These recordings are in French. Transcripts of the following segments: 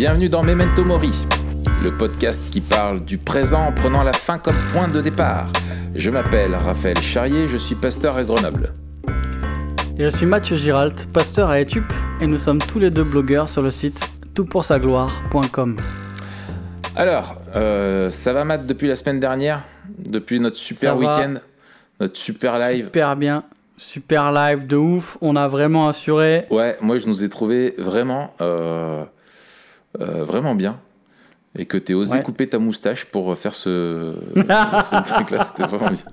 Bienvenue dans Memento Mori, le podcast qui parle du présent en prenant la fin comme point de départ. Je m'appelle Raphaël Charrier, je suis pasteur à Grenoble. Et je suis Mathieu Giralt, pasteur à Etup, et nous sommes tous les deux blogueurs sur le site toutpoursagloire.com. Alors, euh, ça va Matt depuis la semaine dernière? Depuis notre super week-end? Notre super live? Super bien, super live de ouf, on a vraiment assuré. Ouais, moi je nous ai trouvé vraiment, euh, euh, vraiment bien. Et que t'aies osé Ouais. couper ta moustache pour faire ce, ce truc-là, c'était vraiment bien.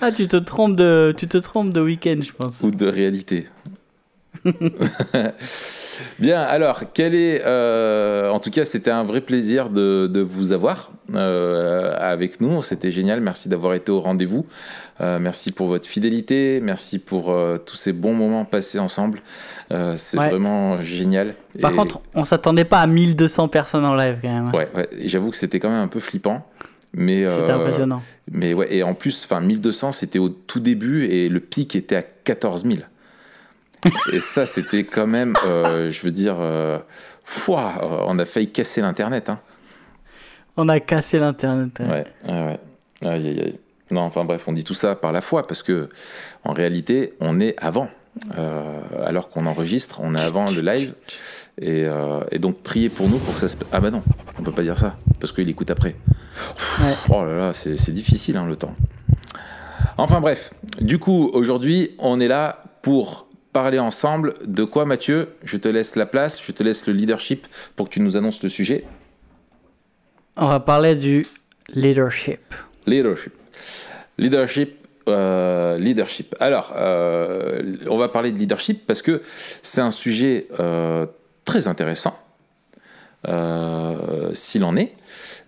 Ah, tu te trompes de, tu te trompes de week-end, je pense. Ou de réalité. Bien, alors, quel est. euh, en tout cas, c'était un vrai plaisir de, de vous avoir euh, avec nous. C'était génial. Merci d'avoir été au rendez-vous. Euh, merci pour votre fidélité. Merci pour euh, tous ces bons moments passés ensemble. Euh, C'est Ouais. vraiment génial. Par Et- contre, on s'attendait pas à 1200 personnes en live quand même. hein. Ouais, J'avoue que c'était quand même un peu flippant. Mais, C'était euh, impressionnant. Mais ouais, et en plus, enfin, 1200, c'était au tout début et le pic était à 14 000. et ça, c'était quand même, euh, je veux dire, euh, fouah, euh, on a failli casser l'Internet. Hein. On a cassé l'internet. Ouais, ouais, ouais. Aïe, aïe, aïe. Non, enfin bref, on dit tout ça par la foi parce que en réalité, on est avant. Euh, alors qu'on enregistre, on est avant le live. Et, euh, et donc, priez pour nous pour que ça se. Ah bah non, on peut pas dire ça parce qu'il écoute après. Ouais. Oh là là, c'est c'est difficile hein, le temps. Enfin bref, du coup, aujourd'hui, on est là pour parler ensemble de quoi, Mathieu? Je te laisse la place, je te laisse le leadership pour que tu nous annonces le sujet. On va parler du leadership. Leadership. Leadership. Euh, leadership. Alors, euh, on va parler de leadership parce que c'est un sujet euh, très intéressant, s'il en est,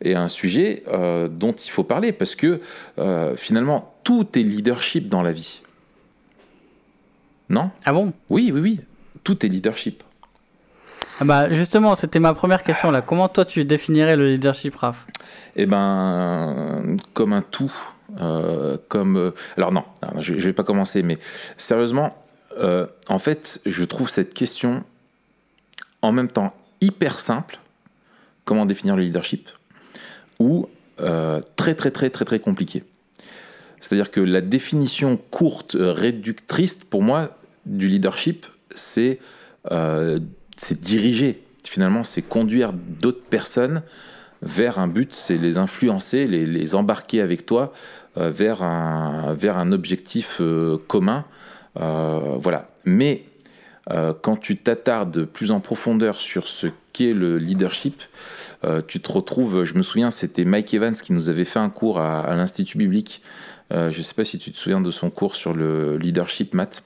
et un sujet dont il faut parler parce que finalement, tout est leadership dans la vie. Non? Ah bon? Oui, oui, oui. Tout est leadership. ah bah justement, c'était ma première question là. Comment toi tu définirais le leadership, Raph? Eh ben, comme un tout. Euh, euh, alors, non, je, je vais pas commencer, mais sérieusement, euh, en fait, je trouve cette question en même temps hyper simple. Comment définir le leadership Ou très, très, très, très, très compliqué. C'est-à-dire que la définition courte, réductrice, pour moi, du leadership, c'est diriger. Finalement, c'est conduire d'autres personnes vers un but, c'est les influencer, les, les embarquer avec toi euh, vers, un, vers un objectif euh, commun. Euh, voilà. Mais quand tu t'attardes plus en profondeur sur ce qu'est le leadership, tu te retrouves, je me souviens, c'était Mike Evans qui nous avait fait un cours à, à l'Institut biblique. Je ne sais pas si tu te souviens de son cours sur le leadership, Matt.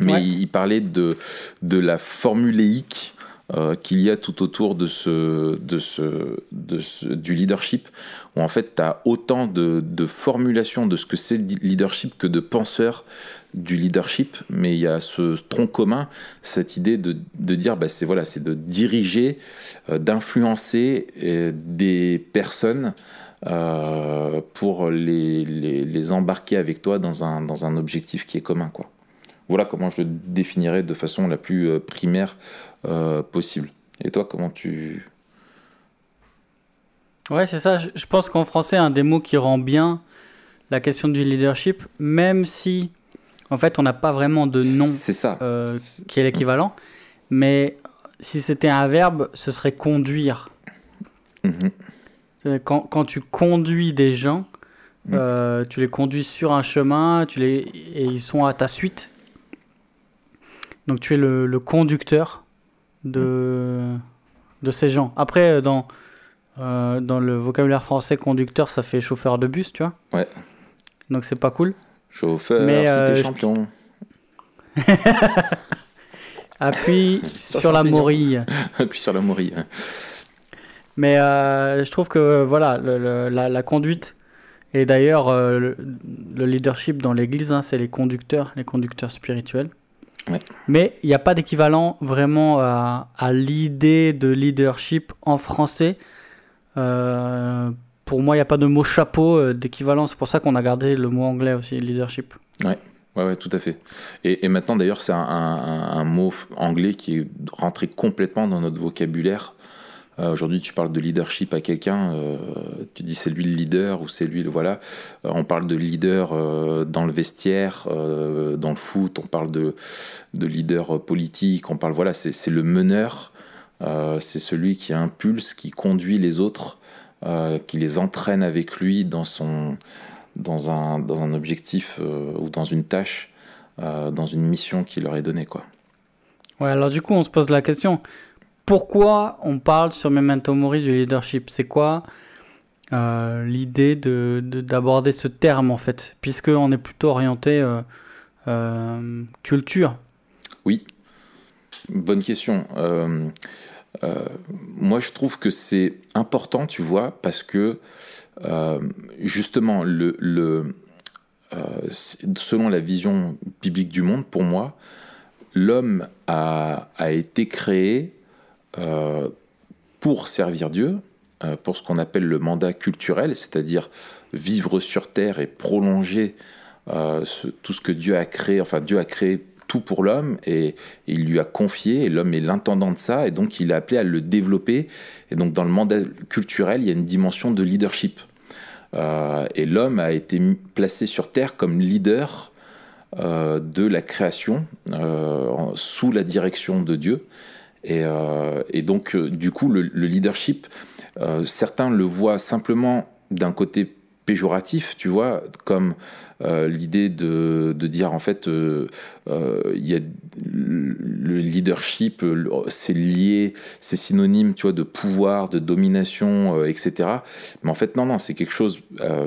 Mais Ouais. il, il parlait de, de la formuléique euh, qu'il y a tout autour de ce, de ce, de du leadership, où en fait tu as autant de, formulations de ce que c'est le leadership que de penseurs du leadership, mais il y a ce tronc commun, cette idée de, de dire, bah, c'est voilà, c'est de diriger, euh, d'influencer euh, des personnes pour les, les, les embarquer avec toi dans un, dans un objectif qui est commun, quoi. Voilà comment je le définirais de façon la plus primaire euh, possible. Et toi, comment tu... Ouais, c'est ça. Je, pense qu'en français, un des mots qui rend bien la question du leadership, même si en fait on n'a pas vraiment de nom C'est ça. euh, qui est l'équivalent, mais si c'était un verbe, ce serait conduire. Mhm. Quand, quand tu conduis des gens, Mm. euh, tu les conduis sur un chemin, tu les, et ils sont à ta suite. Donc tu es le, le conducteur de, de ces gens. Après, euh, dans, euh, dans le vocabulaire français, conducteur, ça fait chauffeur de bus, tu vois. Ouais. Donc c'est pas cool. Chauffeur, Mais, euh, champion. Appuie sur la morille. Puis sur la morille. Mais euh, je trouve que voilà, le- le- la, la conduite, et d'ailleurs le, le leadership dans l'église, hein, c'est les conducteurs, les conducteurs spirituels. Ouais. Mais il n'y a pas d'équivalent vraiment à, à l'idée de leadership en français. Euh, pour moi, il n'y a pas de mot chapeau euh, d'équivalent. C'est pour ça qu'on a gardé le mot anglais aussi, leadership. Ouais, Ouais, ouais, tout à fait. Et, et maintenant, d'ailleurs, c'est un, un- un mot anglais qui est rentré complètement dans notre vocabulaire. Euh, Aujourd'hui, tu parles de leadership à quelqu'un, euh, tu dis c'est lui le leader ou c'est lui le voilà. Euh, on parle de leader dans le vestiaire, dans le foot, on parle de, de leader politique, on parle voilà, c'est le meneur, c'est celui qui impulse, qui conduit les autres, qui les entraîne avec lui dans son dans un, dans un objectif ou dans une tâche, dans une mission qui leur est donnée. Quoi. Ouais, alors du coup, on se pose la question pourquoi on parle sur Memento Mori du leadership? C'est quoi euh, l'idée de, de- d'aborder ce terme en fait? Puisqu'on est plutôt orienté euh, euh, culture. Oui, bonne question. Moi, je trouve que c'est important, tu vois, parce que justement, le, selon la vision biblique du monde, pour moi, l'homme a, a été créé euh, pour servir Dieu, euh, pour ce qu'on appelle le mandat culturel, c'est-à-dire vivre sur terre et prolonger euh, tout ce que Dieu a créé. Enfin, Dieu a créé tout pour l'homme et, et il lui a confié, et l'homme est l'intendant de ça, et donc il est appelé à le développer. Et donc, dans le mandat culturel, il y a une dimension de leadership. Et l'homme a été placé sur terre comme leader de la création sous la direction de Dieu. Et, euh, et donc, euh, du coup, le, le leadership, euh, certains le voient simplement d'un côté péjoratif, tu vois, comme l'idée de, dire en fait, euh, y a le leadership, le- c'est lié, c'est synonyme, tu vois, de pouvoir, de domination, etc. Mais en fait, non, non, c'est quelque chose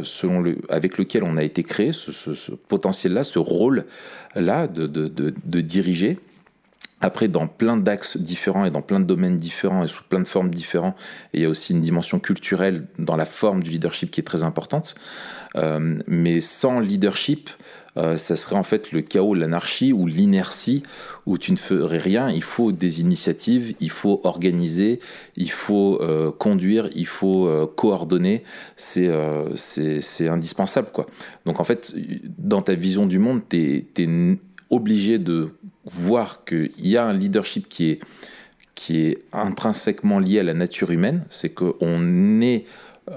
selon avec lequel on a été créé, ce, potentiel-là, ce rôle-là de diriger. Après, dans plein d'axes différents et dans plein de domaines différents et sous plein de formes différentes, il y a aussi une dimension culturelle dans la forme du leadership qui est très importante. Euh, mais sans leadership, euh, ça serait en fait le chaos, l'anarchie ou l'inertie où tu ne ferais rien. Il faut des initiatives, il faut organiser, il faut euh, conduire, il faut coordonner. C'est indispensable. quoi. Donc en fait, dans ta vision du monde, tu es, obligé de voir qu'il y a un leadership qui est, qui est intrinsèquement lié à la nature humaine. C'est qu'on est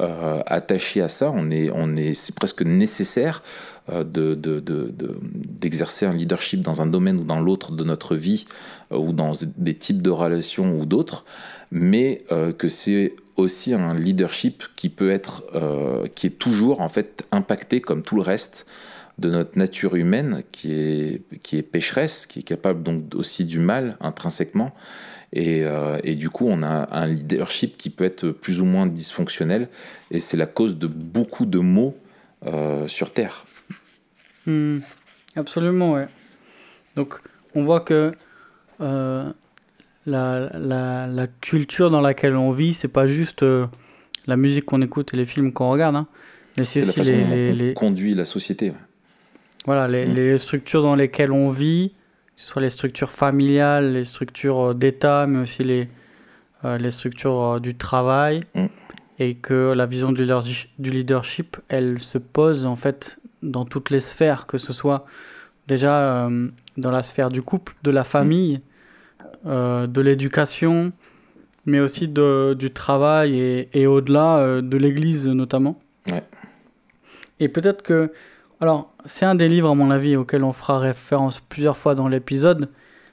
euh, attaché à ça, on est, on est, c'est presque nécessaire euh, de, de, de, de- d'exercer un leadership dans un domaine ou dans l'autre de notre vie euh, ou dans des types de relations ou d'autres, mais que c'est aussi un leadership qui peut être, qui est toujours en fait impacté comme tout le reste de notre nature humaine qui est, qui est pécheresse, qui est capable donc aussi du mal intrinsèquement. Et, euh, et du coup, on a un leadership qui peut être plus ou moins dysfonctionnel. Et c'est la cause de beaucoup de maux euh, sur Terre. Hmm, absolument, ouais. Donc, on voit que euh, la, la, la culture dans laquelle on vit, c'est pas juste la musique qu'on écoute et les films qu'on regarde, hein, mais c'est la aussi façon les, dont les- on les- conduit la société. ouais. Voilà, les, Mm. les structures dans lesquelles on vit, que ce soit les structures familiales, les structures euh, d'État, mais aussi les, euh, les structures euh, du travail, Mm. et que la vision du leadership, du leadership, elle se pose en fait dans toutes les sphères, que ce soit déjà euh, dans la sphère du couple, de la famille, euh, de l'éducation, mais aussi de, du travail et, et au-delà de l'Église notamment. Ouais. Et peut-être que, alors c'est un des livres à mon avis auquel on fera référence plusieurs fois dans l'épisode.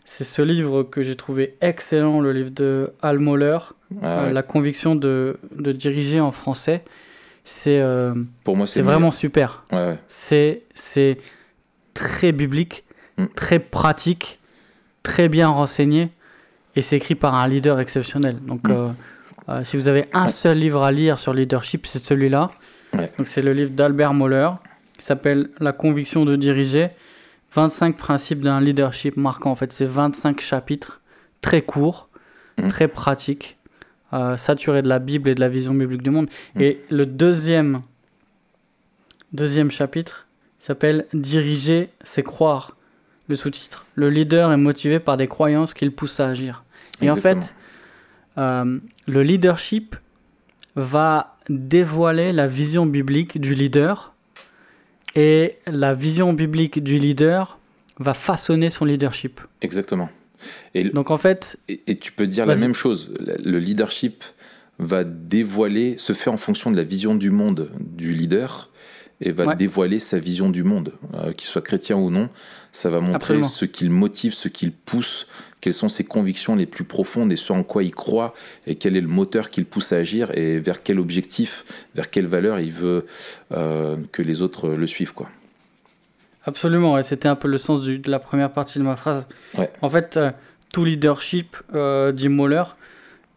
C'est ce livre que j'ai trouvé excellent, le livre de Al Mohler, Ah euh, ouais. La conviction de, de diriger en français. C'est euh, Pour moi, c'est c'est vraiment super. Ouais, ouais. C'est c'est très biblique, Mm. très pratique, très bien renseigné, et c'est écrit par un leader exceptionnel. Donc, Mm. euh, si vous avez un seul livre à lire sur leadership, c'est celui-là. Donc, c'est le livre d'Albert Moller, qui s'appelle La conviction de diriger. 25 principes d'un leadership marquant. En fait, c'est 25 chapitres très courts, Mm. très pratiques, euh, saturés de la Bible et de la vision biblique du monde. Mm. Et le deuxième, deuxième chapitre s'appelle Diriger, c'est croire. Le sous-titre. Le leader est motivé par des croyances qu'il pousse à agir. Et en fait, euh, le leadership va dévoiler la vision biblique du leader et la vision biblique du leader va façonner son leadership. Exactement. Et, Donc en fait, et, et tu peux dire la même chose. Le leadership va dévoiler, se fait en fonction de la vision du monde du leader et va Ouais. dévoiler sa vision du monde, euh, qu'il soit chrétien ou non. Ça va montrer Absolument. ce qu'il motive, ce qu'il pousse, quelles sont ses convictions les plus profondes et ce en quoi il croit et quel est le moteur qui le pousse à agir et vers quel objectif, vers quelle valeur il veut euh, que les autres le suivent. Quoi. absolument, et c'était un peu le sens du- de la première partie de ma phrase. Ouais. En fait, euh, tout leadership, dit Moller,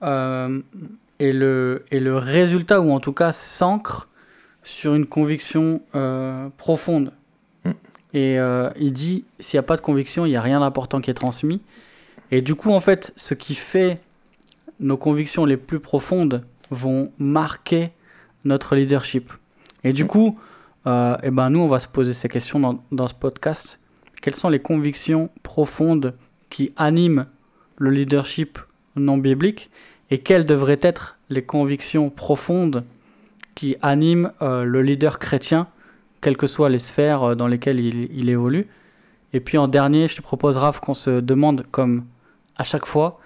est, le, est le résultat, ou en tout cas s'ancre sur une conviction euh, profonde. Mm. Et euh, il dit, s'il n'y a pas de conviction, il n'y a rien d'important qui est transmis. Et du coup, en fait, ce qui fait nos convictions les plus profondes vont marquer notre leadership. Et du Mm. coup, euh, eh ben, nous, on va se poser ces questions dans, dans ce podcast. Quelles sont les convictions profondes qui animent le leadership non biblique? Et quelles devraient être les convictions profondes qui animent euh, le leader chrétien, quelles que soient les sphères euh, dans lesquelles il, il évolue. Et puis en dernier, je te propose, Raph, qu'on se demande, comme à chaque fois,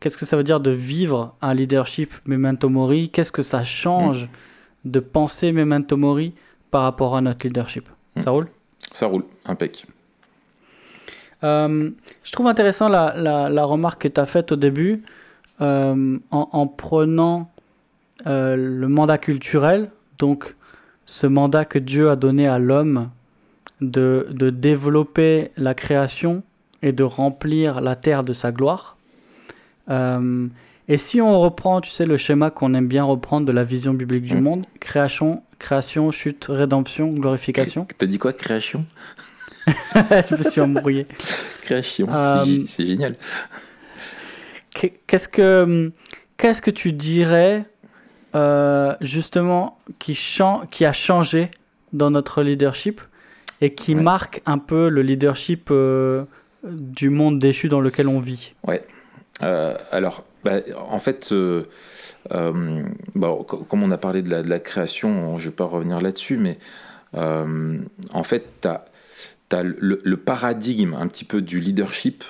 qu'est-ce que ça veut dire de vivre un leadership memento mori? Qu'est-ce que ça change de penser memento mori par rapport à notre leadership? Ça roule? Ça roule, impec. Euh, je trouve intéressant la, la- la remarque que tu as faite au début euh, en, en prenant euh, le mandat culturel, donc ce mandat que Dieu a donné à l'homme de, de développer la création et de remplir la terre de sa gloire. Euh, et si on reprend, tu sais, le schéma qu'on aime bien reprendre de la vision biblique du Mm. monde, création, création, chute, rédemption, glorification. T'as dit quoi Création? Je me suis embrouillé. Création, Euh, c'est gé- c'est génial. Qu'est- Qu'est-ce que qu'est-ce que tu dirais euh, justement qui, qui a changé dans notre leadership et qui Ouais. marque un peu le leadership euh, du monde déchu dans lequel on vit. Euh, alors, bah, en fait, euh, comme on a parlé de la, de la création, je ne vais pas revenir là-dessus, mais en fait, tu as, le, le paradigme un petit peu du leadership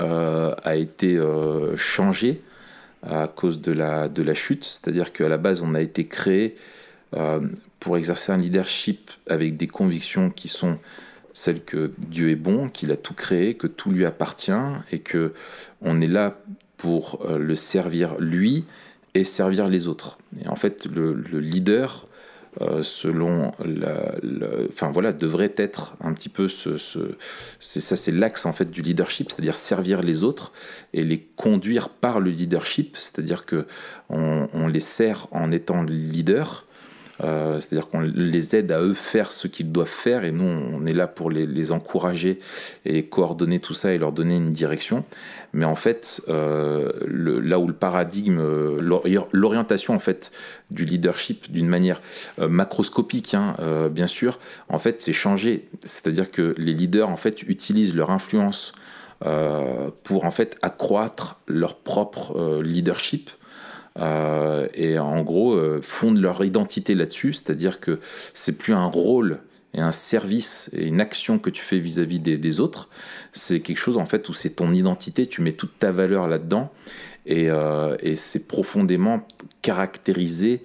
a été changé à cause de la, de la chute. C'est-à-dire qu'à la base, on a été créé euh, pour exercer un leadership avec des convictions qui sont celles que Dieu est bon, qu'il a tout créé, que tout lui appartient et que on est là pour euh, le servir lui et servir les autres. Et en fait, le, le leader, euh, selon la, enfin voilà, devrait être un petit peu ce, ce- ça, c'est l'axe en fait du leadership, c'est-à-dire servir les autres et les conduire par le leadership, c'est-à-dire que on, on les sert en étant leader. Euh, c'est-à-dire qu'on les aide à eux faire ce qu'ils doivent faire et nous on est là pour les, encourager et coordonner tout ça et leur donner une direction. Mais en fait euh, là où le paradigme euh, l'ori- l'orientation en fait du leadership d'une manière macroscopique hein, bien sûr en fait c'est changé c'est-à-dire que les leaders en fait utilisent leur influence pour en fait accroître leur propre leadership euh, et en gros euh, fondent leur identité là-dessus, c'est-à-dire que c'est plus un rôle et un service et une action que tu fais vis-à-vis des, autres, c'est quelque chose en fait où c'est ton identité, tu mets toute ta valeur là-dedans et, euh, c'est profondément caractérisé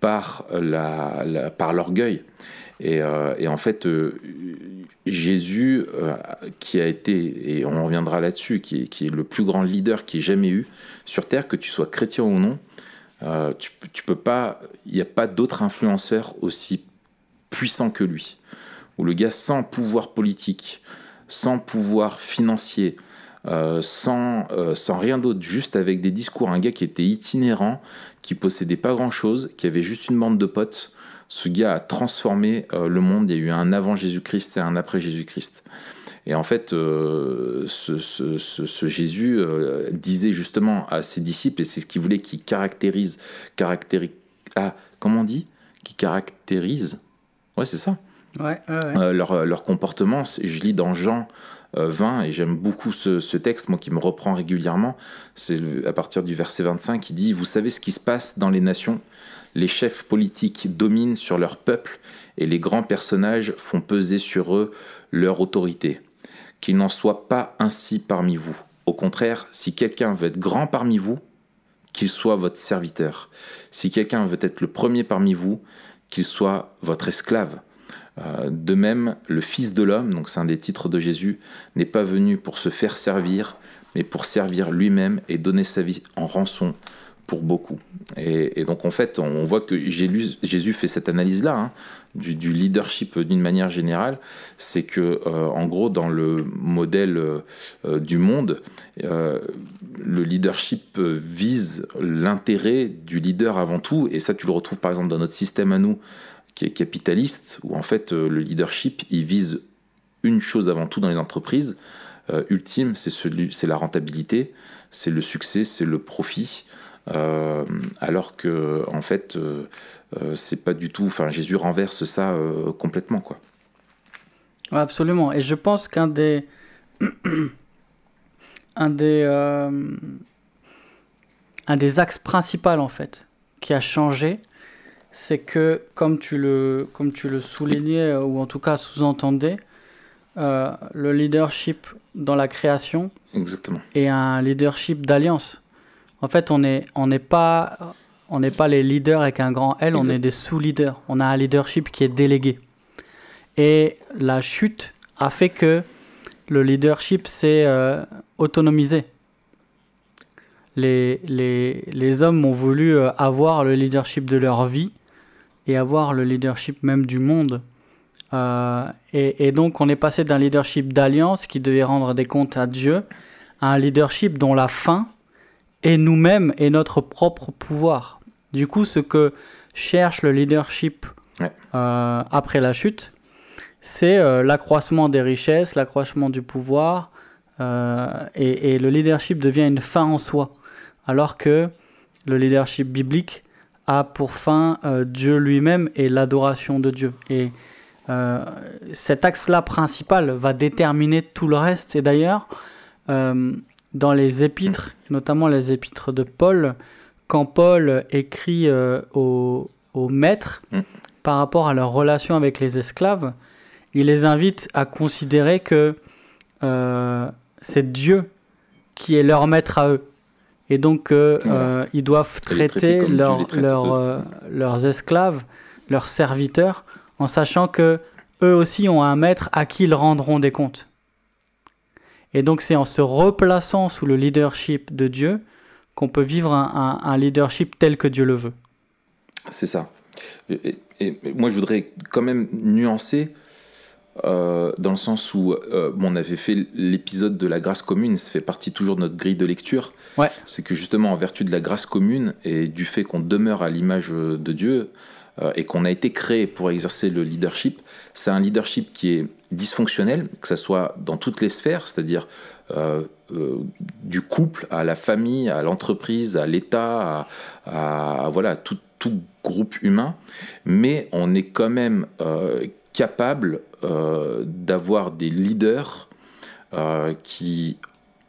par la, la- par l'orgueil. Et, euh, et en fait, euh, Jésus, euh, qui a été, et on reviendra là-dessus, qui est, le plus grand leader qui ait jamais eu sur Terre, que tu sois chrétien ou non, tu, peux pas, il n'y a pas d'autre influenceur aussi puissant que lui. Où le gars sans pouvoir politique, sans pouvoir financier, sans, sans rien d'autre, juste avec des discours, un gars qui était itinérant, qui possédait pas grand-chose, qui avait juste une bande de potes, ce gars a transformé euh, le monde. Il y a eu un avant Jésus-Christ et un après Jésus-Christ. Et en fait, euh, ce, ce- ce- ce Jésus euh, disait justement à ses disciples, et c'est ce qu'il voulait, qui caractérise, caractérise, ah, comment on dit? Qui caractérise Ouais, c'est ça. leur, leur, comportement. Je lis dans Jean 20 et j'aime beaucoup ce, ce, texte, moi qui me reprend régulièrement. C'est à partir du verset 25 qui dit Vous savez ce qui se passe dans les nations Les chefs politiques dominent sur leur peuple et les grands personnages font peser sur eux leur autorité. Qu'il n'en soit pas ainsi parmi vous. Au contraire, si quelqu'un veut être grand parmi vous, qu'il soit votre serviteur. Si quelqu'un veut être le premier parmi vous, qu'il soit votre esclave. Euh, de même, le Fils de l'homme, donc c'est un des titres de Jésus, n'est pas venu pour se faire servir, mais pour servir lui-même et donner sa vie en rançon pour beaucoup. Et, donc en fait, on voit que Jésus fait cette analyse-là hein, du, leadership d'une manière générale, c'est que euh, en gros dans le modèle euh, du monde, euh, le leadership vise l'intérêt du leader avant tout, et ça tu le retrouves par exemple dans notre système à nous qui est capitaliste, où en fait le leadership il vise une chose avant tout dans les entreprises. ultime, c'est la rentabilité, c'est le succès, c'est le profit. Euh, alors que en fait euh, euh, c'est pas du tout enfin Jésus renverse ça complètement quoi. Absolument. Et je pense qu'un des un des un des axes principaux en fait qui a changé c'est que comme tu le comme tu le soulignais ou en tout cas sous-entendais le leadership dans la création Exactement. et un leadership d'alliance en fait, on n'est on pas, on pas les leaders avec un grand L, on est des sous-leaders. On a un leadership qui est délégué. Et la chute a fait que le leadership s'est euh, autonomisé. Les, les, les, hommes ont voulu euh, avoir le leadership de leur vie et avoir le leadership même du monde. Euh, et, et, donc on est passé d'un leadership d'alliance qui devait rendre des comptes à Dieu à un leadership dont la fin et nous-mêmes et notre propre pouvoir. Du coup, ce que cherche le leadership euh, après la chute, c'est euh, l'accroissement des richesses, l'accroissement du pouvoir, euh, et, le leadership devient une fin en soi, alors que le leadership biblique a pour fin Dieu lui-même et l'adoration de Dieu. Et cet axe-là principal va déterminer tout le reste. Et d'ailleurs, dans les épîtres, notamment les épîtres de Paul, quand Paul écrit euh, aux, maîtres mm. par rapport à leur relation avec les esclaves, il les invite à considérer que euh, c'est Dieu qui est leur maître à eux. Et donc, euh, ils doivent traiter, leurs esclaves, leurs serviteurs, en sachant que eux aussi ont un maître à qui ils rendront des comptes. Et donc c'est en se replaçant sous le leadership de Dieu qu'on peut vivre un, leadership tel que Dieu le veut. C'est ça. Et, moi je voudrais quand même nuancer euh, dans le sens où euh, on avait fait l'épisode de la grâce commune, ça fait partie toujours de notre grille de lecture. Ouais. C'est que justement en vertu de la grâce commune et du fait qu'on demeure à l'image de Dieu, euh, et qu'on a été créé pour exercer le leadership, c'est un leadership qui est dysfonctionnel, que ce soit dans toutes les sphères, c'est-à-dire euh, euh, du couple à la famille, à l'entreprise, à l'État, à, voilà tout, tout, groupe humain, mais on est quand même capable d'avoir des leaders qui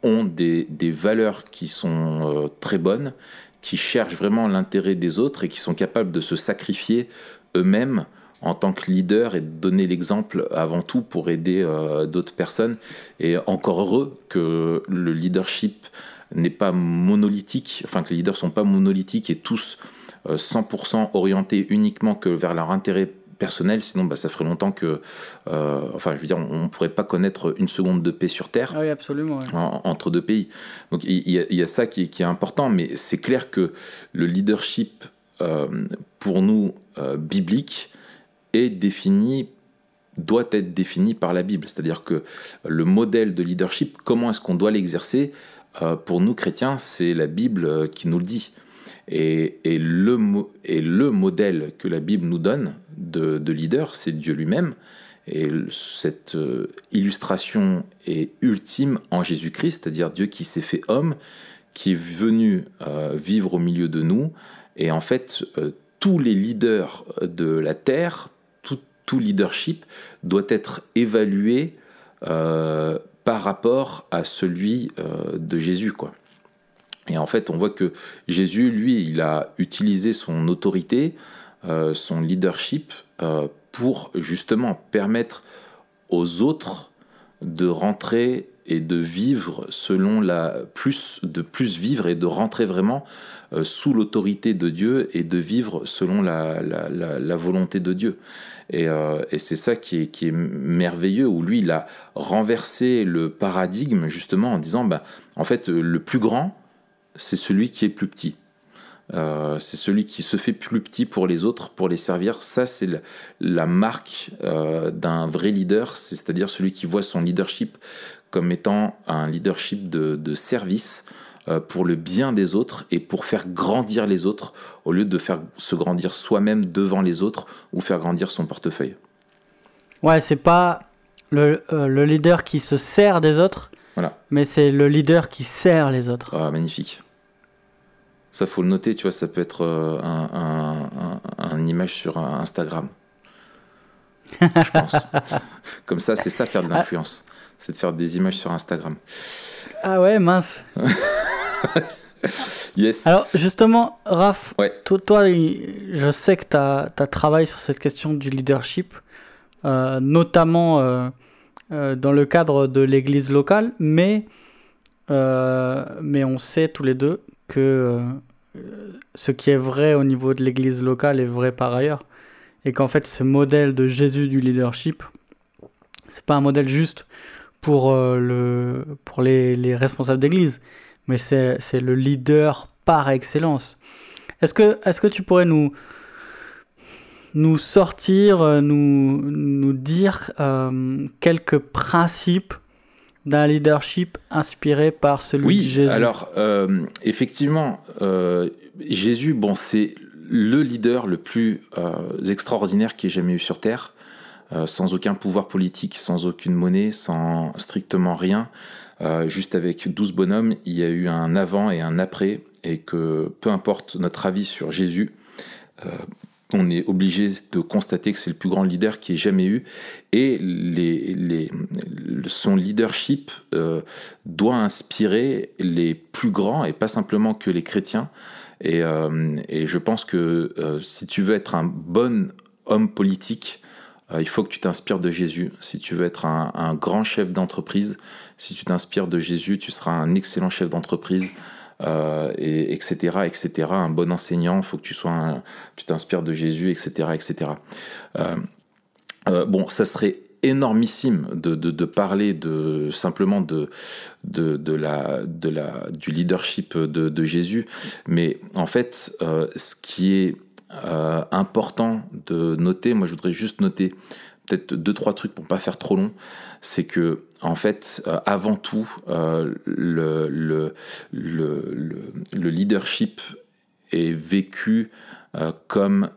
ont des, des, valeurs qui sont très bonnes, qui cherchent vraiment l'intérêt des autres et qui sont capables de se sacrifier eux-mêmes en tant que leader et de donner l'exemple avant tout pour aider euh, d'autres personnes. Et encore heureux que le leadership n'est pas monolithique, enfin que les leaders sont pas monolithiques et tous 100% euh, orientés uniquement que vers leur intérêt personnel, sinon bah, ça ferait longtemps que, euh, enfin je veux dire, on ne pourrait pas connaître une seconde de paix sur Terre ah oui, absolument, entre deux pays. Donc il y, a ça qui est, important, mais c'est clair que le leadership, euh, pour nous, euh, biblique, est défini doit être défini par la Bible. C'est-à-dire que le modèle de leadership, comment est-ce qu'on doit l'exercer Pour nous chrétiens, c'est la Bible qui nous le dit. Et, et, le, et le modèle que la Bible nous donne, de, leader, c'est Dieu lui-même. Et cette euh, illustration est ultime en Jésus-Christ, c'est-à-dire Dieu qui s'est fait homme, qui est venu euh, vivre au milieu de nous. Et en fait, euh, tous les leaders de la terre, tout leadership doit être évalué par rapport à celui de Jésus, quoi. Et en fait, on voit que Jésus, lui, il a utilisé son autorité, son leadership, pour justement permettre aux autres de rentrer et de vivre selon la plus de plus vivre et de rentrer vraiment euh, sous l'autorité de Dieu et de vivre selon la, la, volonté de Dieu. Et, euh, et c'est ça qui est, qui est merveilleux, où lui, il a renversé le paradigme justement en disant, bah, en fait, le plus grand, c'est celui qui est plus petit. Euh, c'est celui qui se fait plus petit pour les autres, pour les servir. Ça, c'est la, marque d'un vrai leader, c'est-à-dire celui qui voit son leadership comme étant un leadership de, service euh, pour le bien des autres et pour faire grandir les autres, au lieu de faire se grandir soi-même devant les autres ou faire grandir son portefeuille. Ouais, c'est pas le, le, leader qui se sert des autres, voilà. mais c'est le leader qui sert les autres. Ah, magnifique. Ça, faut le noter, tu vois, ça peut être euh, un, image sur Instagram. Je pense. Comme ça, c'est ça faire de l'influence. C'est de faire des images sur Instagram. Ah ouais, mince. yes. Alors, justement, Raph, toi, toi, je sais que tu as, travaillé sur cette question du leadership, euh, notamment euh, dans le cadre de l'église locale, mais, mais on sait tous les deux que ce qui est vrai au niveau de l'église locale est vrai par ailleurs. Et qu'en fait, ce modèle de Jésus du leadership, c'est pas un modèle juste pour, euh, le, pour les, les responsables d'église, mais c'est le leader par excellence. Est-ce que, est que tu pourrais nous, nous sortir, euh, nous, nous dire euh, quelques principes d'un leadership inspiré par celui de Jésus? Alors, euh, effectivement, Jésus, bon, c'est le leader le plus extraordinaire qui ait jamais eu sur Terre, sans aucun pouvoir politique, sans aucune monnaie, sans strictement rien. juste avec douze bonhommes, il y a eu un avant et un après, et que peu importe notre avis sur Jésus, on est obligé de constater que c'est le plus grand leader qui ait jamais eu. Et son leadership euh, doit inspirer les plus grands, et pas simplement que les chrétiens. Et, euh, je pense que euh, si tu veux être un bon homme politique, il faut que tu t'inspires de Jésus. Si tu veux être un, grand chef d'entreprise, si tu t'inspires de Jésus, tu seras un excellent chef d'entreprise. Euh, et, etc., etc. Un bon enseignant, il faut que tu sois, tu t'inspires de Jésus, etc., etc. Euh, euh, bon, ça serait énormissime de, parler de simplement du leadership de, de Jésus, mais en fait, ce qui est important de noter, moi je voudrais juste noter peut-être deux trois trucs pour pas faire trop long, c'est que en fait, euh, avant tout, euh, le, le, le, leadership est vécu euh, comme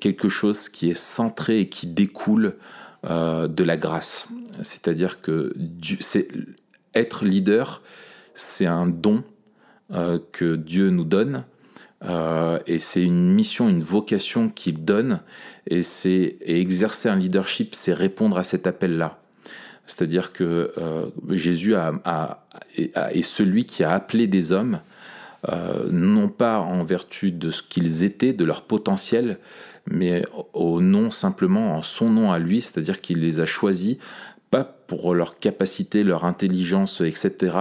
quelque chose qui est centré et qui découle de la grâce. C'est-à-dire que être leader, c'est un don que Dieu nous donne. Et c'est une mission, une vocation qu'il donne, et c'est exercer un leadership, c'est répondre à cet appel-là. C'est-à-dire que euh, Jésus a, est celui qui a appelé des hommes, euh, non pas en vertu de ce qu'ils étaient, de leur potentiel, mais au nom simplement, en son nom à lui, c'est-à-dire qu'il les a choisis, pas pour leur capacité, leur intelligence, etc.,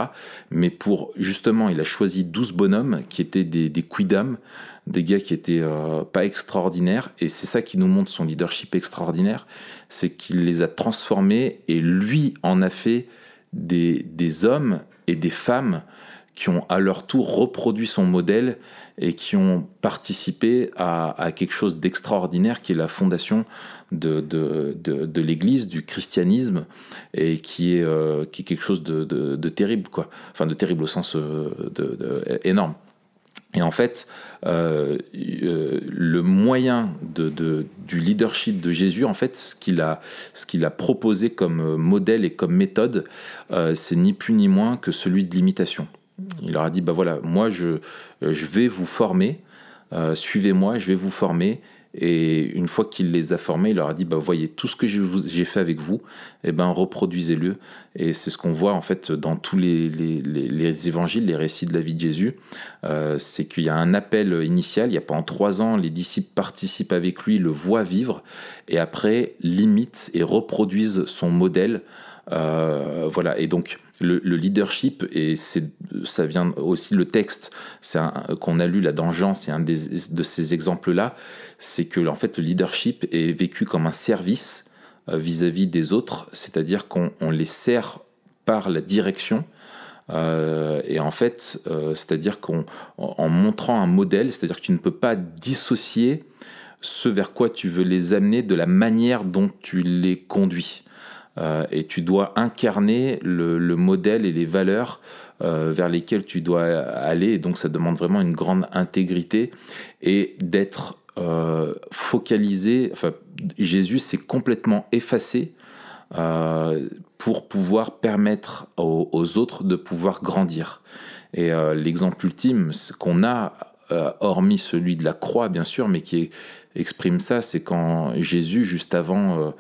mais pour justement, il a choisi douze bonhommes qui étaient des, des quidam, des gars qui étaient euh, pas extraordinaires, et c'est ça qui nous montre son leadership extraordinaire, c'est qu'il les a transformés et lui en a fait des hommes et des femmes qui ont à leur tour reproduit son modèle et qui ont participé à, quelque chose d'extraordinaire qui est la fondation de, de, de, l'Église, du christianisme, et qui est, euh, qui quelque chose de, terrible, quoi. Enfin, de terrible au sens euh, énorme. Et en fait, euh, le moyen du leadership de Jésus, en fait, ce qu'il a, qu'il a proposé comme modèle et comme méthode, c'est ni plus ni moins que celui de l'imitation. Il leur a dit, bah voilà, moi je, je vais vous former, suivez-moi, je vais vous former, Et une fois qu'il les a formés, il leur a dit bah, Voyez, tout ce que j'ai fait avec vous, eh ben, reproduisez-le. Et c'est ce qu'on voit en fait dans tous les, les, évangiles, les récits de la vie de Jésus. Euh, c'est qu'il y a un appel initial. Il y a pendant trois ans, les disciples participent avec lui, le voient vivre, et après limitent et reproduisent son modèle. Euh, voilà, et donc le, leadership, et ça vient aussi le texte qu'on a lu là dans Jean, c'est un de ces exemples-là, c'est que en fait le leadership est vécu comme un service euh, vis-à-vis des autres, c'est-à-dire qu'on les sert par la direction. Euh, et en fait, euh, c'est-à-dire qu'en montrant un modèle, c'est-à-dire que tu ne peux pas dissocier ce vers quoi tu veux les amener de la manière dont tu les conduis. Et tu dois incarner le, modèle et les valeurs vers lesquelles tu dois aller. Et donc ça demande vraiment une grande intégrité et d'être euh, focalisé, Jésus s'est complètement effacé euh, pour pouvoir permettre aux, autres de pouvoir grandir. Et euh, l'exemple ultime qu'on a, hormis celui de la croix bien sûr, mais qui exprime ça, c'est quand Jésus, juste avant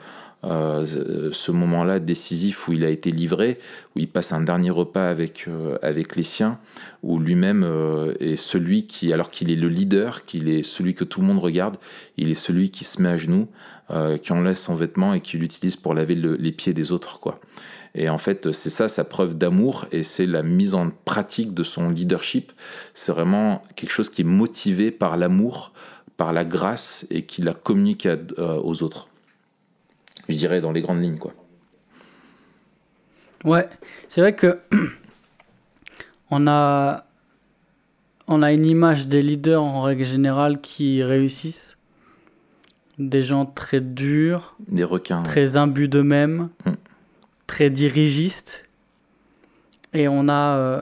euh, ce moment-là décisif où il a été livré, où il passe un dernier repas avec, euh, avec les siens, où lui-même euh, est celui qui, alors qu'il est le leader, qu'il est celui que tout le monde regarde, il est celui qui se met à genoux, qui enlève son vêtement et qui l'utilise pour laver les pieds des autres. Et en fait, c'est ça sa preuve d'amour et c'est la mise en pratique de son leadership. C'est vraiment quelque chose qui est motivé par l'amour, par la grâce et qui la communique aux autres je dirais, dans les grandes lignes. Quoi. Ouais, c'est vrai que on a, on a une image des leaders en règle générale qui réussissent. Des gens très durs, des requins, très imbus d'eux-mêmes, mm. très dirigistes. Et on a, euh,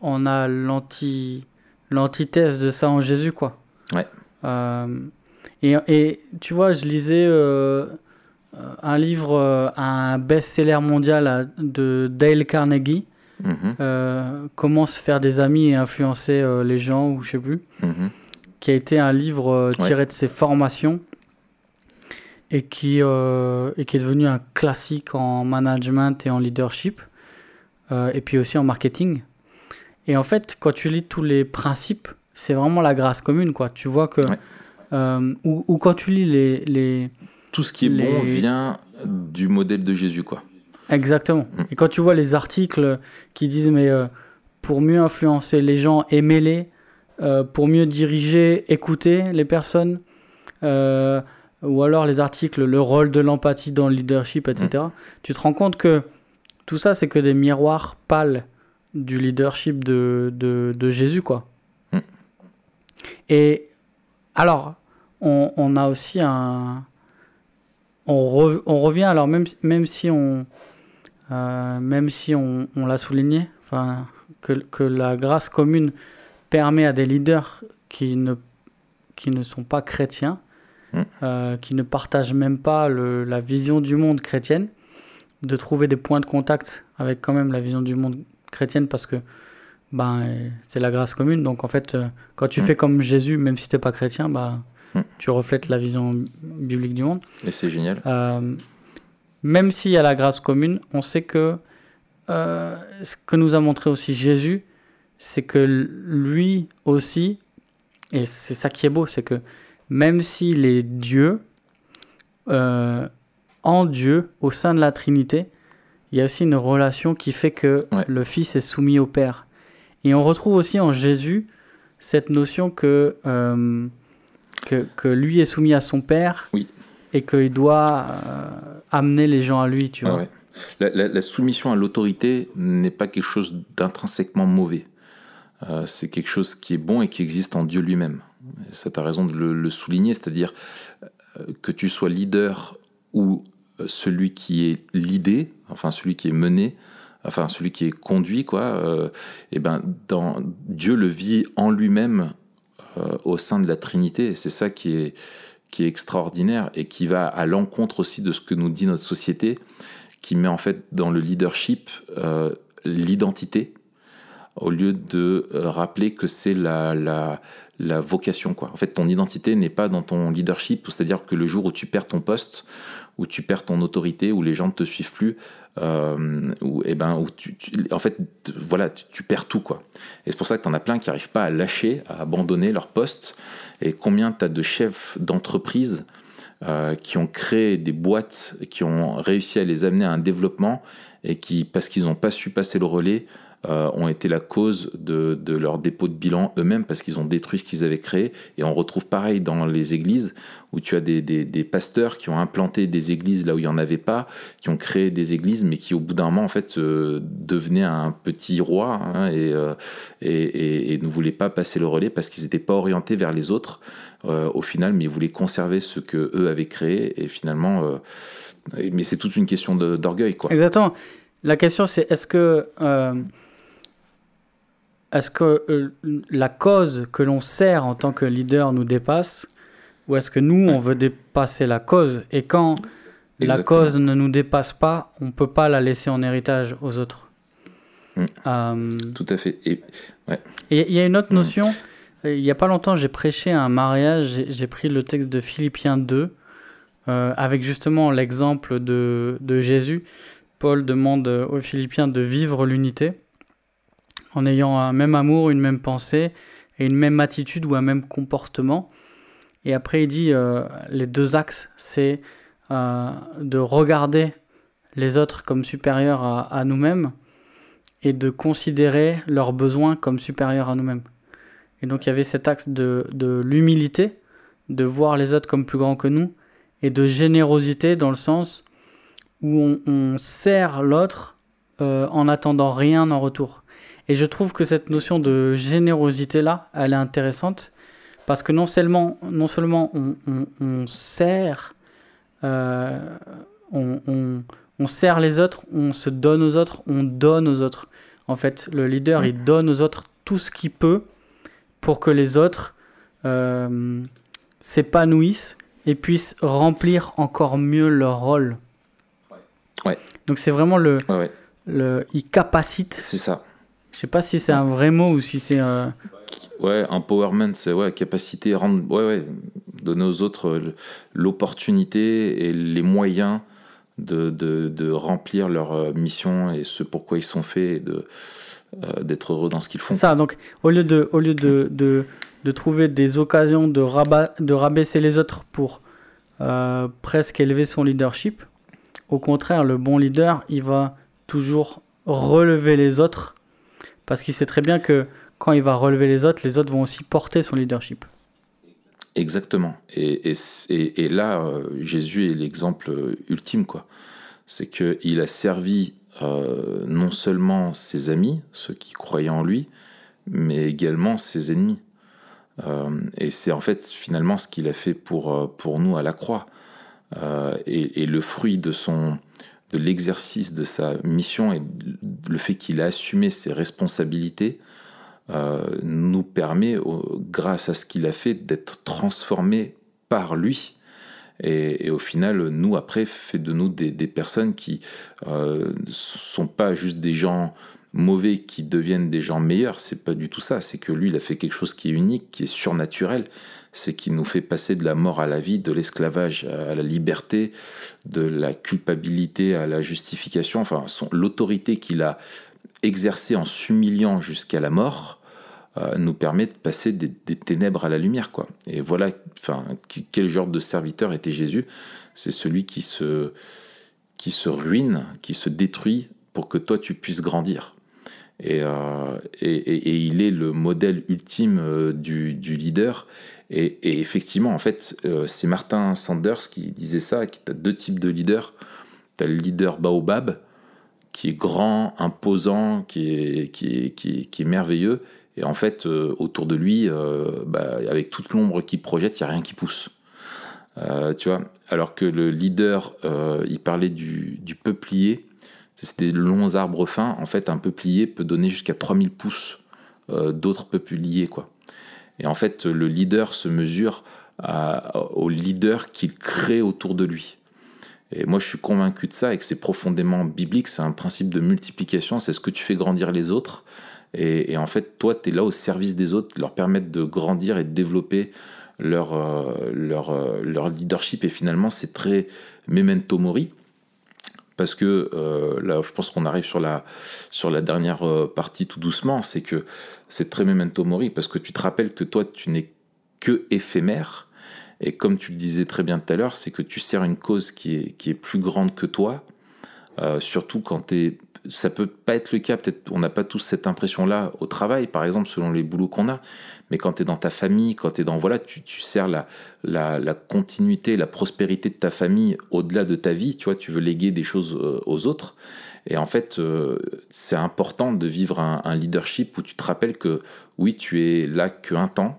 on a l'anti, l'antithèse de ça en Jésus, quoi. Ouais. Euh, et, et, tu vois, je lisais euh, euh, un livre, euh, un best-seller mondial de Dale Carnegie. Mhm. Euh, comment se faire des amis et influencer les gens, ou je sais plus. Mhm. Qui a été un livre tiré de ses formations et qui, et qui est devenu un classique en management et en leadership, et puis aussi en marketing. Et en fait, quand tu lis tous les principes, c'est vraiment la grâce commune, quoi. Tu vois que... ou, ou, quand tu lis les, les, tout ce qui est bon vient du modèle de Jésus, quoi. Exactement. Mm. Et quand tu vois les articles qui disent, mais euh, pour mieux influencer les gens, aimez-les, euh, pour mieux diriger, écouter les personnes, euh, ou alors les articles, le rôle de l'empathie dans le leadership, etc., mm. tu te rends compte que tout ça, c'est que des miroirs pâles du leadership de, de, Jésus, quoi. Mm. Et alors, on, on a aussi un on, revient alors même, même si on euh, même si on, l'a souligné, enfin que, la grâce commune permet à des leaders qui ne qui ne sont pas chrétiens, mmh. euh, qui ne partagent même pas la vision du monde chrétienne, de trouver des points de contact avec quand même la vision du monde chrétienne parce que ben, c'est la grâce commune. Donc en fait, euh, quand tu mmh. fais comme Jésus, même si tu n'es pas chrétien, bah, Hmm. Tu reflètes la vision biblique du monde. Et c'est génial. Euh, même s'il y a la grâce commune, on sait que euh, ce que nous a montré aussi Jésus, c'est que lui aussi, et c'est ça qui est beau, c'est que même s'il est Dieu, euh, en Dieu, au sein de la Trinité, il y a aussi une relation qui fait que le Fils est soumis au Père. Et on retrouve aussi en Jésus cette notion que que, que, lui est soumis à son père oui. et qu'il doit euh, amener les gens à lui, tu vois. La, soumission à l'autorité n'est pas quelque chose d'intrinsèquement mauvais. Euh, c'est quelque chose qui est bon et qui existe en Dieu lui-même. Ça, tu as raison de le, souligner, c'est-à-dire euh, que tu sois leader ou celui qui est l'idée, enfin celui qui est mené, enfin celui qui est conduit, quoi, et ben dans, Dieu le vit en lui-même euh, au sein de la Trinité. C'est ça qui est, qui est extraordinaire et qui va à l'encontre aussi de ce que nous dit notre société, qui met en fait dans le leadership euh, l'identité, au lieu de euh, rappeler que c'est la, la, la, vocation. Quoi. En fait, ton identité n'est pas dans ton leadership, c'est-à-dire que le jour où tu perds ton poste, où tu perds ton autorité, où les gens ne te suivent plus, euh, où, eh ben, tu, en fait, voilà, tu, perds tout. Quoi. Et c'est pour ça que tu en as plein qui n'arrivent pas à lâcher, à abandonner leur poste. Et combien tu as de chefs d'entreprise euh, qui ont créé des boîtes, qui ont réussi à les amener à un développement et qui, parce qu'ils n'ont pas su passer le relais, euh, ont été la cause de, leur dépôt de bilan eux-mêmes parce qu'ils ont détruit ce qu'ils avaient créé. Et on retrouve pareil dans les églises où tu as des, pasteurs qui ont implanté des églises là où il n'y en avait pas, qui ont créé des églises, mais qui au bout d'un moment en fait euh, devenaient un petit roi hein, euh, et, et, ne voulaient pas passer le relais parce qu'ils n'étaient pas orientés vers les autres au final, mais ils voulaient conserver ce que eux avaient créé et finalement. mais c'est toute une question d'orgueil, quoi. Exactement. La question, c'est est-ce que est-ce que euh, la cause que l'on sert en tant que leader nous dépasse ou est-ce que nous, on veut dépasser la cause Et quand la cause ne nous dépasse pas, on ne peut pas la laisser en héritage aux autres. Mm. Euh, Tout à fait. Et il y a une autre mm. notion. Il n'y a pas longtemps, j'ai prêché un mariage. J'ai pris le texte de Philippiens 2 euh, avec justement l'exemple de, de Jésus. Paul demande aux Philippiens de vivre l'unité en ayant un même amour, une même pensée et une même attitude ou un même comportement. Et après, il dit euh, les deux axes, c'est euh, de regarder les autres comme supérieurs à, nous-mêmes et de considérer leurs besoins comme supérieurs à nous-mêmes. Et donc il y avait cet axe de, l'humilité, de voir les autres comme plus grands que nous, et de générosité dans le sens où on, sert l'autre euh, en attendant rien en retour. Et je trouve que cette notion de générosité-là, elle est intéressante parce que non seulement, non seulement on, sert, euh, on, sert les autres, on se donne aux autres, on donne aux autres. En fait, le leader, il donne aux autres tout ce qu'il peut pour que les autres euh, s'épanouissent et puissent remplir encore mieux leur rôle. Ouais. Donc c'est vraiment le, le, il capacite. C'est ça. Je sais pas si c'est un vrai mot ou si c'est. Euh... Ouais, empowerment, c'est ouais, capacité, rendre, ouais, ouais, donner aux autres euh, l'opportunité et les moyens de, de, de, remplir leur euh, mission et ce pourquoi ils sont faits et de, euh, d'être heureux dans ce qu'ils font. Ça, donc au lieu de, au lieu de, de, de trouver des occasions de, rabat, de rabaisser les autres pour euh, presque élever son leadership, au contraire, le bon leader, il va toujours relever les autres parce qu'il sait très bien que quand il va relever les autres, les autres vont aussi porter son leadership. Exactement. Et, et, et, là, euh, Jésus est l'exemple ultime, quoi. C'est qu'il a servi euh, non seulement ses amis, ceux qui croyaient en lui, mais également ses ennemis. Euh, et c'est en fait finalement ce qu'il a fait pour, pour nous à la croix. et, le fruit de son, de l'exercice de sa mission et le fait qu'il a assumé ses responsabilités euh, nous permet, grâce à ce qu'il a fait, d'être transformé par lui. Et, au final, nous, après, fait de nous des, personnes qui ne euh, sont pas juste des gens mauvais qui deviennent des gens meilleurs. C'est pas du tout ça. C'est que lui, il a fait quelque chose qui est unique, qui est surnaturel c'est qu'il nous fait passer de la mort à la vie, de l'esclavage à la liberté, de la culpabilité à la justification, enfin l'autorité qu'il a exercée en s'humiliant jusqu'à la mort. Euh, nous permet de passer des, ténèbres à la lumière quoi et voilà enfin quel genre de serviteur était Jésus? C'est celui qui se qui se ruine qui se détruit pour que toi tu puisses grandir et, euh, et, il est le modèle ultime euh, du, du leader et, effectivement, en fait, euh, c'est Martin Sanders qui disait ça, qui a deux types de leaders. Tu as le leader Baobab, qui est grand, imposant, qui est, qui qui est, merveilleux. Et en fait, euh, autour de lui, euh, bah, avec toute l'ombre qu'il projette, il n'y a rien qui pousse. tu vois Alors que le leader, il parlait du, du peuplier. C'est des longs arbres fins. En fait, un peuplier peut donner jusqu'à 3000 pouces d'autres peupliers, quoi. Et en fait, le leader se mesure au leader qu'il crée autour de lui. Et moi, je suis convaincu de ça et que c'est profondément biblique. C'est un principe de multiplication. C'est ce que tu fais grandir les autres. Et, en fait, toi, tu es là au service des autres, leur permettre de grandir et de développer leur, euh, euh, leur leadership. Et finalement, c'est très memento mori. Parce que euh, là, je pense qu'on arrive sur la, sur la dernière partie tout doucement. C'est que c'est très memento mori. Parce que tu te rappelles que toi, tu n'es que éphémère. Et comme tu le disais très bien tout à l'heure, c'est que tu sers une cause qui est, qui est plus grande que toi. surtout quand tu es ça peut pas être le cas, peut-être on n'a pas tous cette impression-là au travail, par exemple, selon les boulots qu'on a, mais quand tu es dans ta famille, quand tu es dans, voilà, tu, tu sers la, la, continuité, la prospérité de ta famille au-delà de ta vie, tu vois, tu veux léguer des choses euh, aux autres. Et en fait, euh, c'est important de vivre un, leadership où tu te rappelles que oui, tu es là qu'un temps,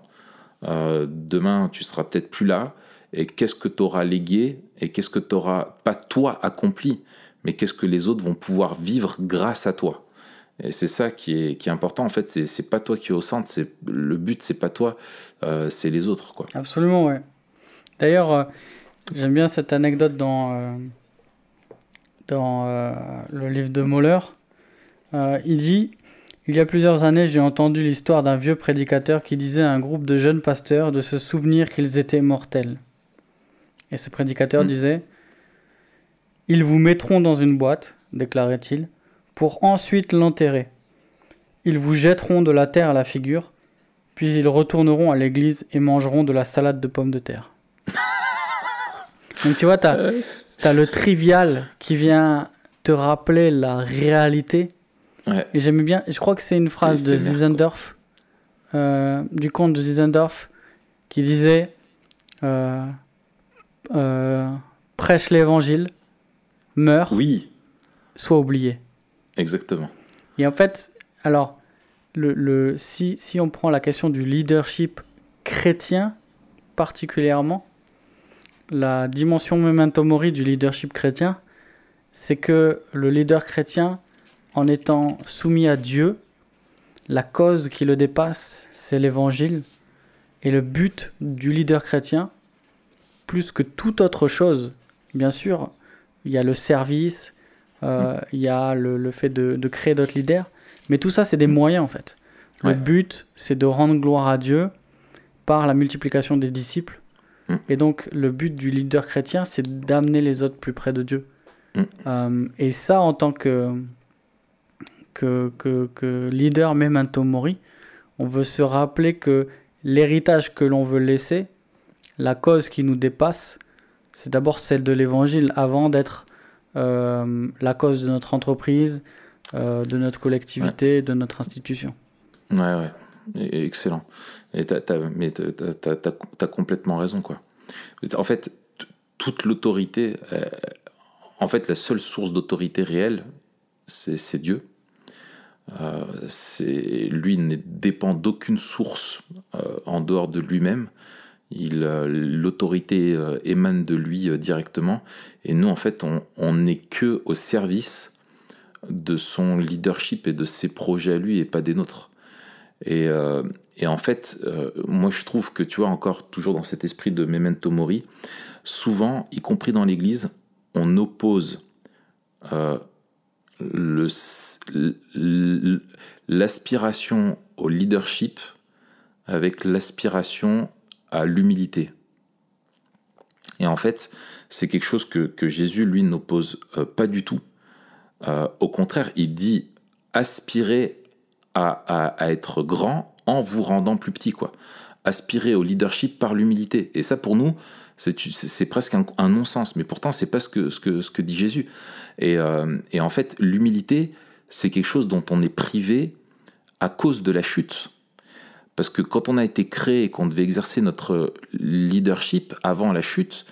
euh, demain tu seras peut-être plus là, et qu'est-ce que tu auras légué, et qu'est-ce que tu auras pas toi accompli? Mais qu'est-ce que les autres vont pouvoir vivre grâce à toi? Et c'est ça qui est, qui est important. En fait, c'est, c'est pas toi qui es au centre. C'est, le but, c'est pas toi, euh, c'est les autres. Quoi. Absolument, ouais. D'ailleurs, euh, j'aime bien cette anecdote dans, euh, dans le livre de Moller. il dit Il y a plusieurs années, j'ai entendu l'histoire d'un vieux prédicateur qui disait à un groupe de jeunes pasteurs de se souvenir qu'ils étaient mortels. Et ce prédicateur hmm. disait ils vous mettront dans une boîte, déclarait-il, pour ensuite l'enterrer. Ils vous jetteront de la terre à la figure, puis ils retourneront à l'église et mangeront de la salade de pommes de terre. Donc tu vois, tu as, le trivial qui vient te rappeler la réalité. Et j'aime bien, je crois que c'est une phrase de Zizendorf, euh, du conte de Zizendorf, qui disait euh, euh, Prêche l'évangile, meurt, oui. soit oublié. Exactement. Et en fait, alors, le, le, si, si on prend la question du leadership chrétien particulièrement, la dimension memento mori du leadership chrétien, c'est que le leader chrétien, en étant soumis à Dieu, la cause qui le dépasse, c'est l'évangile. Et le but du leader chrétien, plus que toute autre chose, bien sûr, il y a le service, euh, il y a le, fait de, créer d'autres leaders. Mais tout ça, c'est des moyens en fait. Le but, c'est de rendre gloire à Dieu par la multiplication des disciples. Mm. Et donc, le but du leader chrétien, c'est d'amener les autres plus près de Dieu. Euh, et ça, en tant que, que, que, que leader memento mori, on veut se rappeler que l'héritage que l'on veut laisser, la cause qui nous dépasse, c'est d'abord celle de l'évangile avant d'être euh, la cause de notre entreprise, euh, de notre collectivité, de notre institution. Ouais, ouais, excellent. Et mais tu as, complètement raison, quoi. En fait, toute l'autorité, euh, en fait, la seule source d'autorité réelle, c'est Dieu. c'est lui ne dépend d'aucune source en dehors de lui-même. Euh, l'autorité euh, émane de lui euh, directement. Et nous, en fait, on n'est que au service de son leadership et de ses projets à lui et pas des nôtres. Et, et en fait, moi je trouve que tu vois encore toujours dans cet esprit de memento mori, souvent, y compris dans l'Église, on oppose l'aspiration au leadership avec l'aspiration à l'humilité. Et en fait, c'est quelque chose que, Jésus, lui, n'oppose euh, pas du tout. Euh, au contraire, il dit aspirez à, être grand en vous rendant plus petit, quoi. Aspirer au leadership par l'humilité. Et ça, pour nous, c'est presque un, non-sens. Mais pourtant, c'est pas ce que, ce, ce que dit Jésus. Euh, et en fait, l'humilité, c'est quelque chose dont on est privé à cause de la chute. Parce que quand on a été créé et qu'on devait exercer notre leadership avant la chute,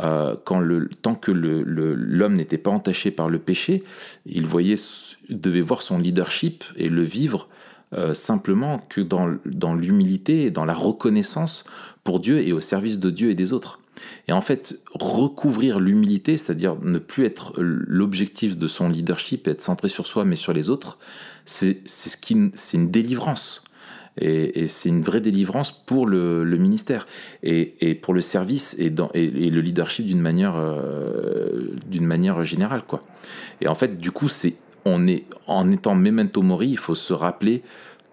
euh, quand tant que l'homme n'était pas entaché par le péché, il devait voir son leadership et le vivre euh, simplement que dans, l'humilité et dans la reconnaissance pour Dieu et au service de Dieu et des autres. Et en fait, recouvrir l'humilité, c'est-à-dire ne plus être l'objectif de son leadership être centré sur soi mais sur les autres, c'est ce c'est une délivrance. Et, c'est une vraie délivrance pour le, ministère et, pour le service et, le leadership d'une manière, euh, d'une manière générale. Quoi. Et en fait, du coup, c'est, on est en étant memento mori, il faut se rappeler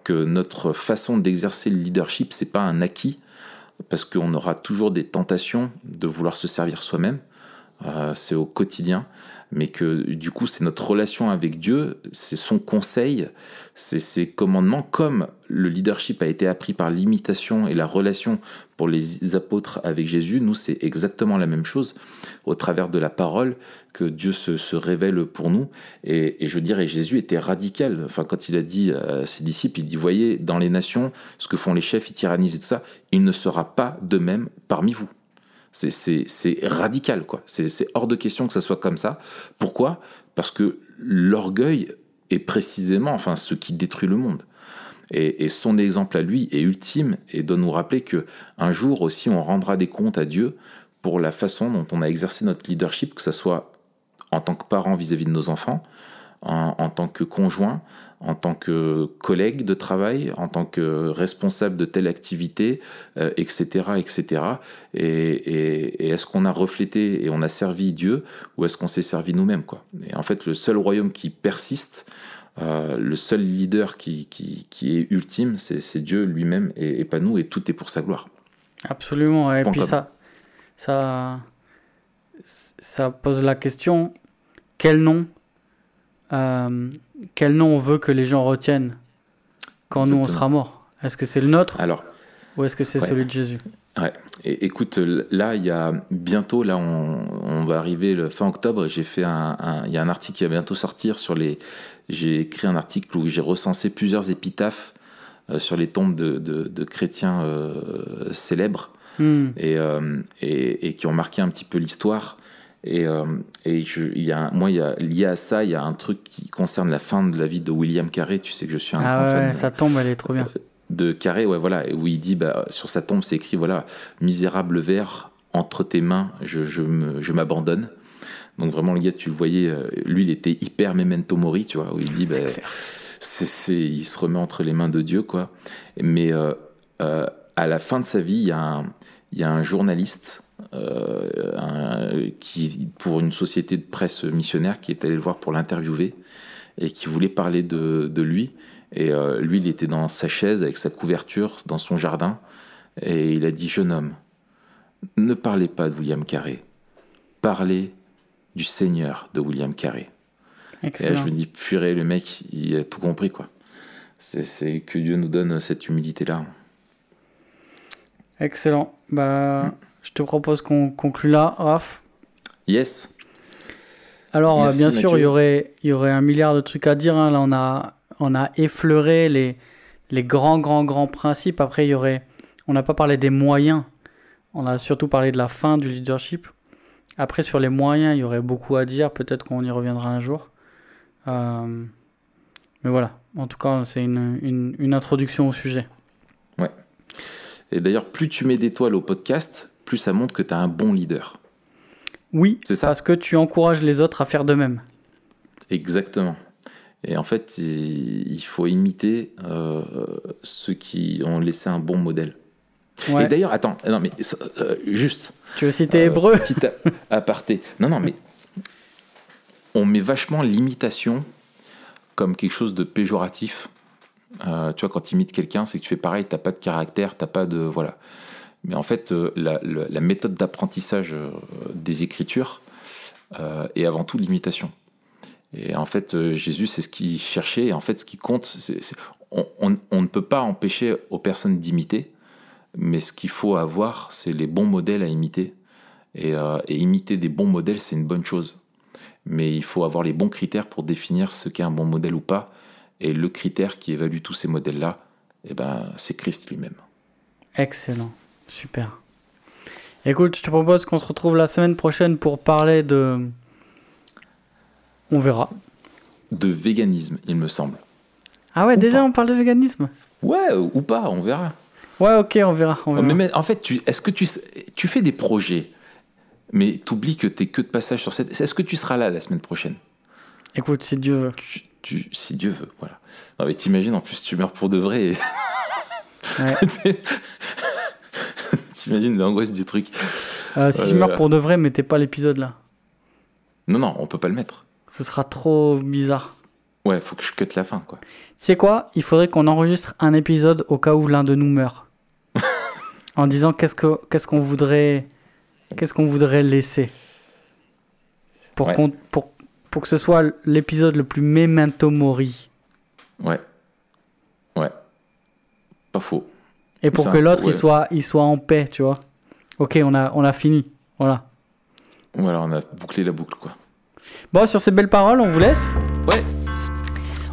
que notre façon d'exercer le leadership, c'est pas un acquis, parce qu'on aura toujours des tentations de vouloir se servir soi-même. Euh, c'est au quotidien, mais que du coup, c'est notre relation avec Dieu, c'est son conseil, c'est ses commandements, comme le leadership a été appris par l'imitation et la relation pour les apôtres avec Jésus, nous, c'est exactement la même chose, au travers de la parole, que Dieu se, révèle pour nous. Et, et, je dirais, Jésus était radical. Enfin, quand il a dit à ses disciples, il dit, voyez, dans les nations, ce que font les chefs, ils tyrannisent et tout ça, il ne sera pas de même parmi vous. C'est radical, quoi. C'est hors de question que ça soit comme ça. Pourquoi? Parce que l'orgueil est précisément enfin, ce qui détruit le monde. Et, son exemple à lui est ultime et doit nous rappeler que un jour aussi on rendra des comptes à Dieu pour la façon dont on a exercé notre leadership, que ce soit en tant que parent vis-à-vis de nos enfants, en, tant que conjoint, en tant que collègue de travail, en tant que responsable de telle activité, etc., euh, etc. Et, est-ce qu'on a reflété et on a servi Dieu ou est-ce qu'on s'est servi nous-mêmes quoi? Et en fait, le seul royaume qui persiste, euh, le seul leader qui, qui, est ultime, c'est Dieu lui-même et, pas nous, et tout est pour sa gloire. Absolument. Et puis ça, ça, ça pose la question quel nom euh, quel nom on veut que les gens retiennent quand nous on sera mort Est-ce que c'est le nôtre? Alors, ou est-ce que c'est celui de Jésus? Ouais. Et, écoute, là, il y a bientôt, là, on, va arriver le fin octobre. J'ai fait un, il y a un article qui va bientôt sortir sur les. J'ai écrit un article où j'ai recensé plusieurs épitaphes euh, sur les tombes de, chrétiens euh, célèbres hmm. et, et, et, qui ont marqué un petit peu l'histoire. Et, euh, et je, il y a, moi, il y a, lié à ça, il y a un truc qui concerne la fin de la vie de William Carré. Tu sais que je suis un ah ouais, Sa tombe, elle est trop bien. Euh, de Carré, ouais, voilà, où il dit, bah, sur sa tombe, c'est écrit, voilà, misérable verre, entre tes mains, je, je m'abandonne. Donc vraiment, le gars, tu le voyais, euh, lui, il était hyper memento mori, tu vois, où il dit, bah, il se remet entre les mains de Dieu, quoi. Mais à la fin de sa vie, il y a un, il y a un journaliste euh, qui, pour une société de presse missionnaire qui est allé le voir pour l'interviewer et qui voulait parler de, lui. Et euh, lui, il était dans sa chaise avec sa couverture dans son jardin et il a dit Jeune homme, ne parlez pas de William Carré, parlez du Seigneur de William Carré. Et là, je me dis Purée, le mec, il a tout compris, quoi. C'est que Dieu nous donne cette humilité-là. Excellent. Bah. Mm. Je te propose qu'on conclue là, Raph. Yes. Alors, euh, bien sûr, il y aurait, y aurait un milliard de trucs à dire. Hein. Là, on a, on a effleuré les, les grands, grands, grands principes. Après, il y aurait. On n'a pas parlé des moyens. On a surtout parlé de la fin du leadership. Après, sur les moyens, il y aurait beaucoup à dire. Peut-être qu'on y reviendra un jour. Euh, mais voilà. En tout cas, c'est une, une, une introduction au sujet. Ouais. Et d'ailleurs, plus tu mets d'étoiles au podcast, plus ça montre que tu as un bon leader. Oui, c'est ça. Parce que tu encourages les autres à faire de même. Exactement. Et en fait, il faut imiter euh, ceux qui ont laissé un bon modèle. Et d'ailleurs, attends, non mais euh, juste. Tu veux citer euh, Hébreu Petit aparté. Non, non, mais on met vachement l'imitation comme quelque chose de péjoratif. tu vois, quand tu imites quelqu'un, c'est que tu fais pareil, t'as pas de caractère, t'as pas de voilà. Mais en fait, euh, la, méthode d'apprentissage euh, des Écritures euh, est avant tout l'imitation. Et en fait, Jésus, c'est ce qu'il cherchait. Et en fait, ce qui compte, c'est, on, ne peut pas empêcher aux personnes d'imiter, mais ce qu'il faut avoir, c'est les bons modèles à imiter. Et, et imiter des bons modèles, c'est une bonne chose. Mais il faut avoir les bons critères pour définir ce qu'est un bon modèle ou pas. Et le critère qui évalue tous ces modèles-là, eh ben, c'est Christ lui-même. Excellent. Super. Écoute, je te propose qu'on se retrouve la semaine prochaine pour parler de... On verra. De véganisme, il me semble. Ah ouais, déjà on parle de véganisme? Ouais, ou pas, on verra. Ouais, ok, on verra. Mais, en fait, est-ce que tu, tu fais des projets, mais t'oublies que t'es que de passage sur cette... Est-ce que tu seras là la semaine prochaine? Écoute, si Dieu veut. Tu, si Dieu veut, voilà. Non mais t'imagines, en plus tu meurs pour de vrai. Et... Ouais. T'imagines l'angoisse du truc. Euh, si je meurs pour de vrai, mettez pas l'épisode là. Non, non, on peut pas le mettre. Ce sera trop bizarre. Ouais, faut que je cut la fin, quoi. C'est quoi? Il faudrait qu'on enregistre un épisode au cas où l'un de nous meurt. en disant qu'est-ce que qu'est-ce qu'on voudrait qu'est-ce qu'on voudrait laisser. Pour, Ouais. qu'on- pour, pour que ce soit l'épisode le plus memento mori. Ouais. Ouais. Pas faux. Et pour que l'autre il, ouais. soit, il soit en paix, tu vois. Ok, on a, on a fini. Voilà. Voilà, on a bouclé la boucle, quoi. Bon, sur ces belles paroles, on vous laisse. Ouais,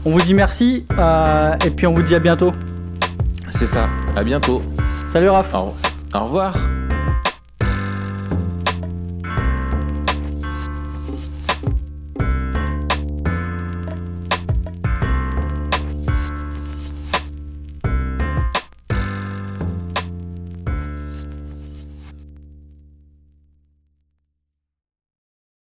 On vous dit merci. euh, et puis on vous dit à bientôt. c'est ça. À bientôt. Salut Raph. Au, au revoir.